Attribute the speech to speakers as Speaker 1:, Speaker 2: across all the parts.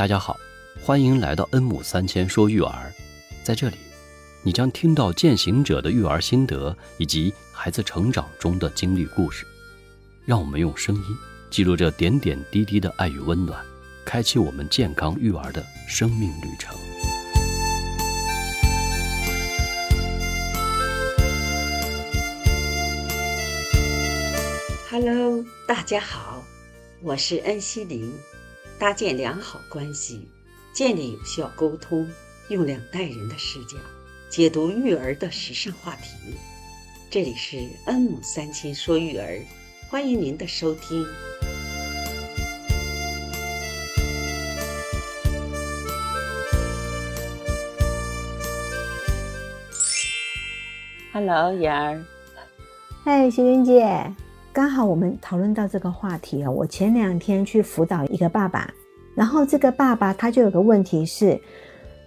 Speaker 1: 大家好，欢迎来到恩母三千说育儿，在这里，你将听到践行者的育儿心得以及孩子成长中的经历故事。让我们用声音记录这点点滴滴的爱与温暖，开启我们健康育儿的生命旅程。
Speaker 2: Hello，大家好，我是恩熙玲。搭建良好关系，建立有效沟通，用两代人的视角解读育儿的时尚话题。这里是恩母三千说育儿，欢迎您的收听。Hello，妍儿。
Speaker 3: 嗨，徐云姐。刚好我们讨论到这个话题哦。我前两天去辅导一个爸爸，然后这个爸爸他就有个问题是，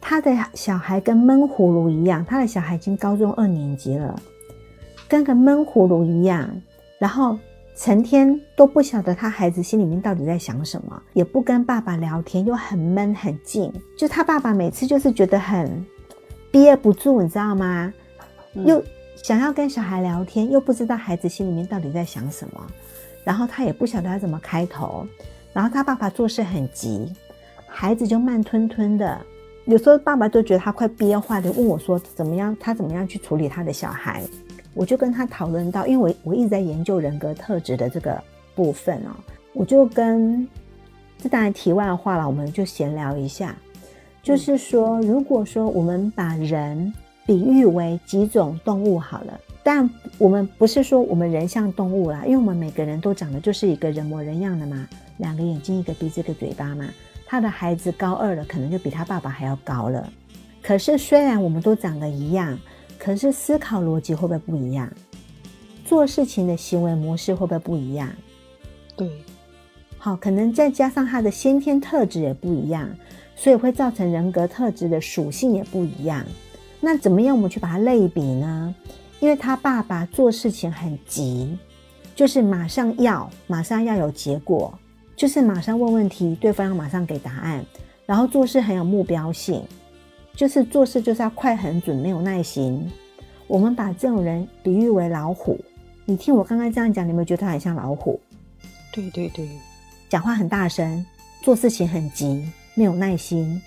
Speaker 3: 他的小孩跟闷葫芦一样，他的小孩已经高中二年级了，跟个闷葫芦一样，然后成天都不晓得他孩子心里面到底在想什么，也不跟爸爸聊天，又很闷很静，就他爸爸每次就是觉得很憋不住，你知道吗？又。想要跟小孩聊天，又不知道孩子心里面到底在想什么，然后他也不晓得要怎么开头，然后他爸爸做事很急，孩子就慢吞吞的，有时候爸爸都觉得他快憋坏了，问我说怎么样，他怎么样去处理他的小孩，我就跟他讨论到，因为我我一直在研究人格特质的这个部分哦，我就跟这当然题外话了，我们就闲聊一下，就是说，如果说我们把人。比喻为几种动物好了，但我们不是说我们人像动物啦，因为我们每个人都长得就是一个人模人样的嘛，两个眼睛，一个鼻子，一个嘴巴嘛。他的孩子高二了，可能就比他爸爸还要高了。可是虽然我们都长得一样，可是思考逻辑会不会不一样？做事情的行为模式会不会不一样？
Speaker 2: 对，
Speaker 3: 好，可能再加上他的先天特质也不一样，所以会造成人格特质的属性也不一样。那怎么样？我们去把它类比呢？因为他爸爸做事情很急，就是马上要，马上要有结果，就是马上问问题，对方要马上给答案，然后做事很有目标性，就是做事就是要快很准，没有耐心。我们把这种人比喻为老虎。你听我刚刚这样讲，你有没有觉得他很像老虎？
Speaker 2: 对对对，
Speaker 3: 讲话很大声，做事情很急，没有耐心。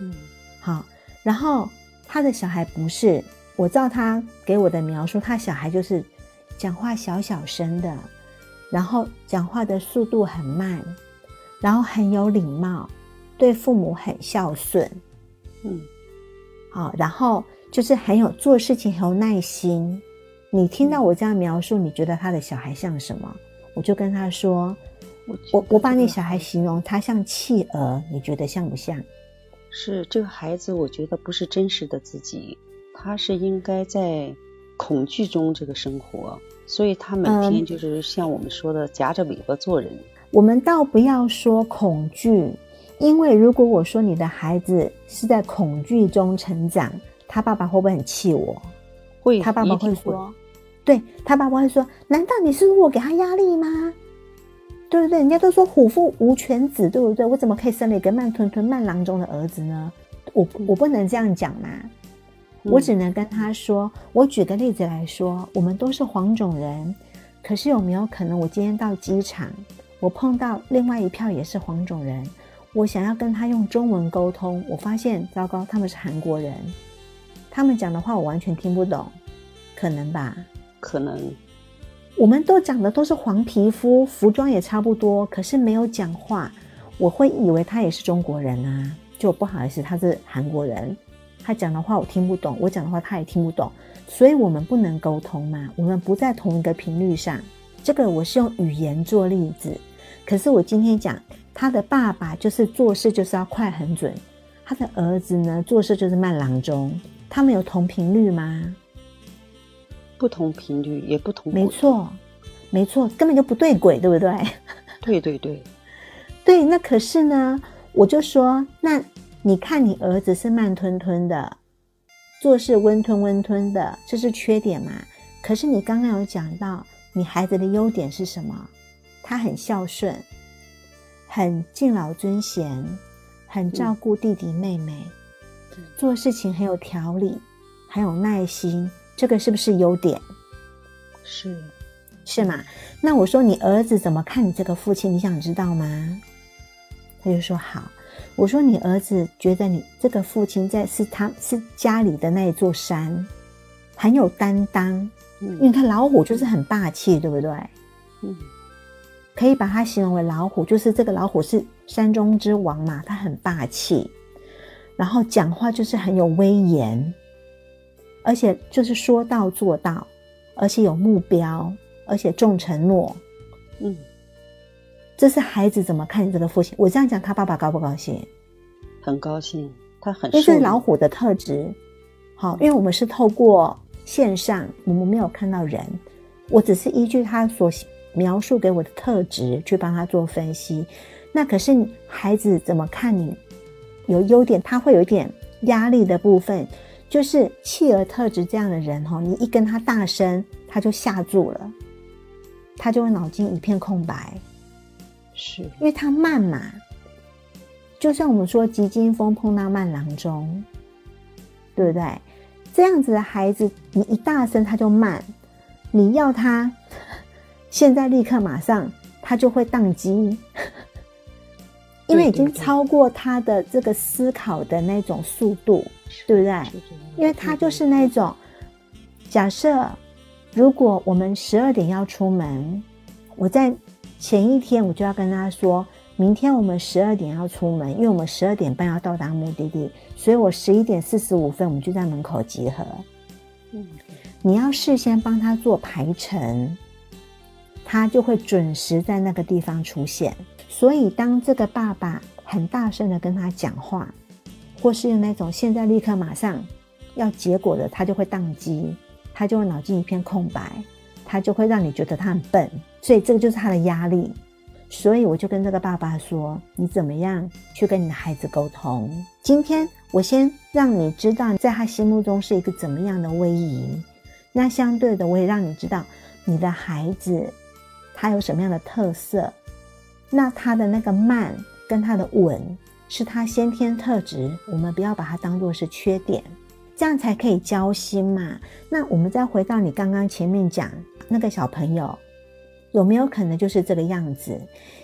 Speaker 2: 嗯，
Speaker 3: 好，然后。他的小孩不是，我照他给我的描述，他小孩就是讲话小小声的，然后讲话的速度很慢，然后很有礼貌，对父母很孝顺，
Speaker 2: 嗯，
Speaker 3: 好，然后就是很有做事情很有耐心。你听到我这样描述，你觉得他的小孩像什么？我就跟他说，我我我把你小孩形容他像企鹅，你觉得像不像？
Speaker 2: 是这个孩子，我觉得不是真实的自己，他是应该在恐惧中这个生活，所以他每天就是像我们说的夹着尾巴做人。
Speaker 3: 我们倒不要说恐惧，因为如果我说你的孩子是在恐惧中成长，他爸爸会不会很气我？
Speaker 2: 会，
Speaker 3: 他爸爸会说，对他爸爸会说，难道你是我给他压力吗？对不对？人家都说虎父无犬子，对不对？我怎么可以生了一个慢吞吞、慢郎中的儿子呢？我我不能这样讲嘛，我只能跟他说。我举个例子来说，我们都是黄种人，可是有没有可能，我今天到机场，我碰到另外一票也是黄种人，我想要跟他用中文沟通，我发现糟糕，他们是韩国人，他们讲的话我完全听不懂，可能吧？
Speaker 2: 可能。
Speaker 3: 我们都长得都是黄皮肤，服装也差不多，可是没有讲话，我会以为他也是中国人啊，就不好意思，他是韩国人，他讲的话我听不懂，我讲的话他也听不懂，所以我们不能沟通嘛，我们不在同一个频率上。这个我是用语言做例子，可是我今天讲他的爸爸就是做事就是要快很准，他的儿子呢做事就是慢郎中，他们有同频率吗？
Speaker 2: 不同频率也不同，
Speaker 3: 没错，没错，根本就不对轨，对不对？
Speaker 2: 对 对对，
Speaker 3: 对。那可是呢，我就说，那你看你儿子是慢吞吞的，做事温吞温吞的，这是缺点嘛？可是你刚刚有讲到，你孩子的优点是什么？他很孝顺，很敬老尊贤，很照顾弟弟妹妹，做事情很有条理，很有耐心，这个是不是优点？
Speaker 4: 是
Speaker 3: 是吗？那我说你儿子怎么看你这个父亲？你想知道吗？他就说好。我说你儿子觉得你这个父亲在是他是家里的那一座山，很有担当。
Speaker 4: 嗯
Speaker 3: 因为你看老虎就是很霸气，对不对？
Speaker 4: 嗯
Speaker 3: 可以把它形容为老虎，就是这个老虎是山中之王嘛，它很霸气，然后讲话就是很有威严，而且就是说到做到，而且有目标，而且重承诺。
Speaker 4: 嗯，
Speaker 3: 这是孩子怎么看你这个父亲？我这样讲，他爸爸高不高兴？
Speaker 4: 很高兴，他很
Speaker 3: 这是老虎的特质。好，因为我们是透过线上，我们没有看到人，我只是依据他所描述给我的特质去帮他做分析。那可是孩子怎么看你有优点，他会有一点压力的部分，就是企鹅特质这样的人哈，你一跟他大声，他就吓住了，他就会脑筋一片空白。
Speaker 4: 是
Speaker 3: 因为他慢嘛，就像我们说急惊风碰到慢郎中，对不对？这样子的孩子，你一大声他就慢，你要他现在立刻马上，他就会宕机，因为已经超过他的这个思考的那种速度，对不对？因为他就是那种，假设如果我们十二点要出门，我在前一天我就要跟他说，明天我们十二点要出门，因为我们十二点半要到达目的地，所以我十一点四十五分我们就在门口集合。
Speaker 4: 嗯
Speaker 3: 你要事先帮他做排程，他就会准时在那个地方出现。所以，当这个爸爸很大声的跟他讲话，或是用那种现在立刻马上要结果的，他就会宕机，他就会脑筋一片空白，他就会让你觉得他很笨。所以，这个就是他的压力。所以，我就跟这个爸爸说：“你怎么样去跟你的孩子沟通？今天我先让你知道，在他心目中是一个怎么样的威仪。那相对的，我也让你知道你的孩子他有什么样的特色。那他的那个慢跟他的稳是他先天特质，我们不要把它当做是缺点，这样才可以交心嘛。那我们再回到你刚刚前面讲那个小朋友，有没有可能就是这个样子？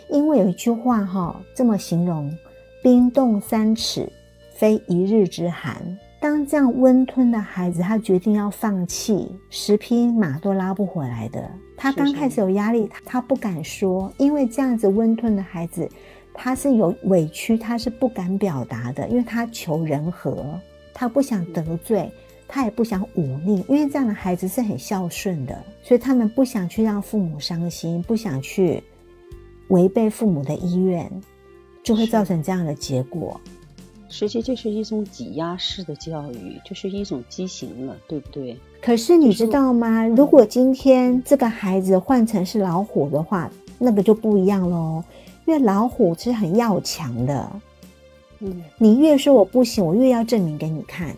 Speaker 3: 因为有一句话哈、这么形容：冰冻三尺，非一日之寒。当这样温吞的孩子，他决定要放弃，十匹马都拉不回来的。他刚开始有压力，他他不敢说，因为这样子温吞的孩子，他是有委屈，他是不敢表达的，因为他求人和，他不想得罪，他也不想忤逆，因为这样的孩子是很孝顺的，所以他们不想去让父母伤心，不想去违背父母的意愿，就会造成这样的结果。
Speaker 4: 实际这是一种挤压式的教育，就是一种畸形了，对不对？
Speaker 3: 可是你知道吗？如果今天这个孩子换成是老虎的话，那个就不一样喽。因为老虎是很要强的，
Speaker 4: 嗯，
Speaker 3: 你越说我不行，我越要证明给你看。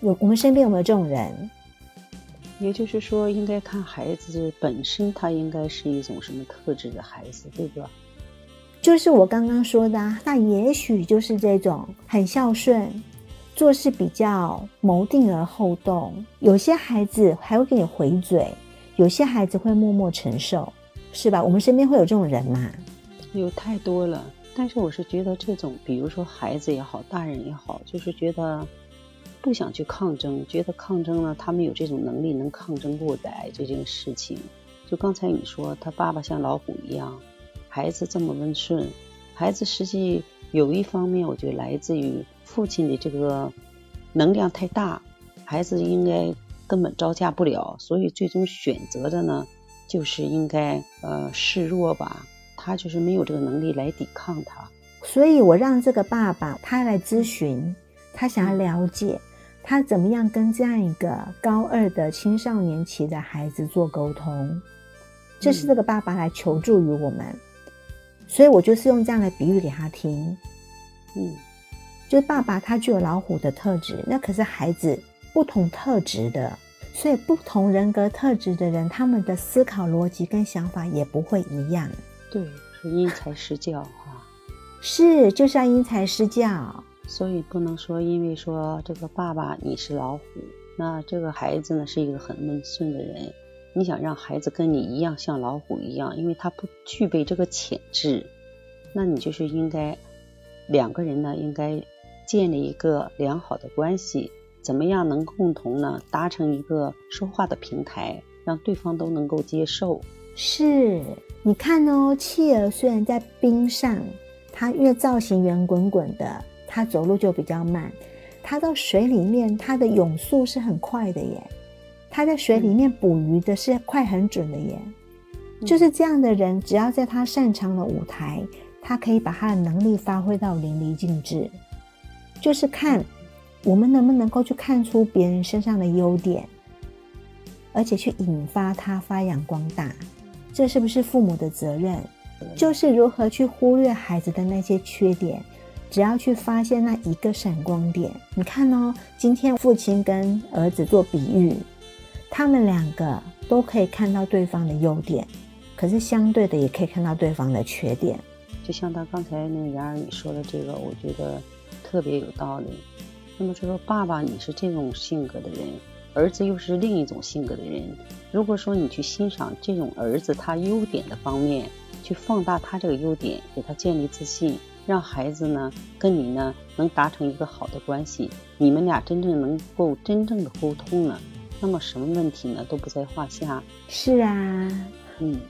Speaker 3: 有我们身边有没有这种人？
Speaker 4: 也就是说，应该看孩子本身，他应该是一种什么特质的孩子，对吧？
Speaker 3: 就是我刚刚说的、啊，那也许就是这种很孝顺，做事比较谋定而后动。有些孩子还会给你回嘴，有些孩子会默默承受，是吧？我们身边会有这种人嘛？
Speaker 4: 有太多了。但是我是觉得这种，比如说孩子也好，大人也好，就是觉得不想去抗争，觉得抗争了，他们有这种能力能抗争过载这件事情。就刚才你说，他爸爸像老虎一样，孩子这么温顺，孩子实际有一方面，我觉得来自于父亲的这个能量太大，孩子应该根本招架不了，所以最终选择的呢，就是应该呃示弱吧。他就是没有这个能力来抵抗他。
Speaker 3: 所以我让这个爸爸他来咨询，他想要了解他怎么样跟这样一个高二的青少年期的孩子做沟通，这是这个爸爸来求助于我们，所以我就是用这样的比喻给他听，
Speaker 4: 嗯，
Speaker 3: 就是爸爸他具有老虎的特质，那可是孩子不同特质的，所以不同人格特质的人，他们的思考逻辑跟想法也不会一样。
Speaker 4: 对，是因材施教哈。
Speaker 3: 是，就是要因材施教。
Speaker 4: 所以不能说，因为说这个爸爸你是老虎，那这个孩子呢是一个很温顺的人。你想让孩子跟你一样像老虎一样，因为他不具备这个潜质，那你就是应该两个人呢应该建立一个良好的关系，怎么样能共同呢达成一个说话的平台，让对方都能够接受。
Speaker 3: 是，你看哦，企鹅虽然在冰上，它因为造型圆滚滚的。它走路就比较慢，它到水里面，它的泳速是很快的耶。它在水里面捕鱼的是快很准的耶。就是这样的人，只要在他擅长的舞台，他可以把他的能力发挥到淋漓尽致。就是看我们能不能够去看出别人身上的优点，而且去引发他发扬光大。这是不是父母的责任？就是如何去忽略孩子的那些缺点。只要去发现那一个闪光点，你看哦，今天父亲跟儿子做比喻，他们两个都可以看到对方的优点，可是相对的也可以看到对方的缺点。
Speaker 4: 就像他刚才那个杨儿你说的这个，我觉得特别有道理。那么说爸爸你是这种性格的人，儿子又是另一种性格的人。如果说你去欣赏这种儿子他优点的方面，去放大他这个优点，给他建立自信。让孩子呢跟你呢能达成一个好的关系，你们俩真正能够真正的沟通了，那么什么问题呢都不在话下。
Speaker 3: 是啊，
Speaker 4: 嗯。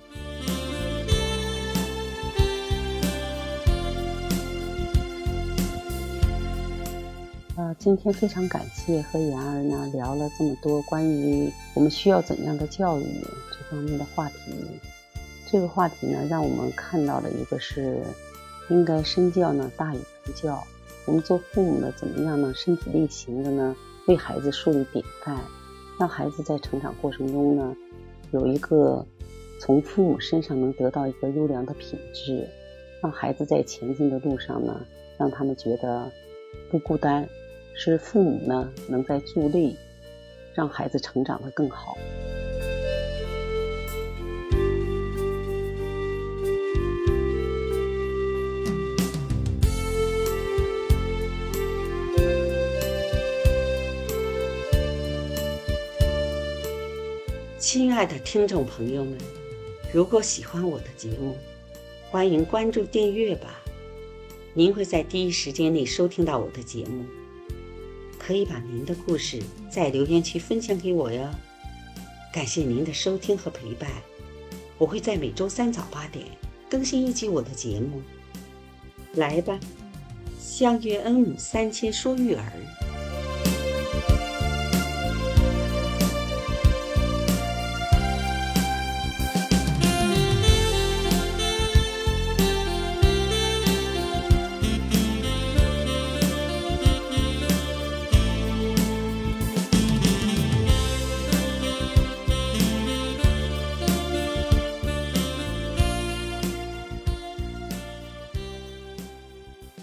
Speaker 4: 呃，今天非常感谢和妍儿呢聊了这么多关于我们需要怎样的教育这方面的话题。这个话题呢，让我们看到的一个是。应该身教呢大于言教。我们做父母的怎么样呢？身体力行的呢，为孩子树立典范，让孩子在成长过程中呢，有一个从父母身上能得到一个优良的品质，让孩子在前进的路上呢，让他们觉得不孤单，是父母呢能在助力，让孩子成长的更好。
Speaker 2: 亲爱的听众朋友们，如果喜欢我的节目，欢迎关注订阅吧，您会在第一时间内收听到我的节目。可以把您的故事在留言区分享给我哟。感谢您的收听和陪伴，我会在每周三早八点更新一集我的节目。来吧，相约恩母三千说育儿。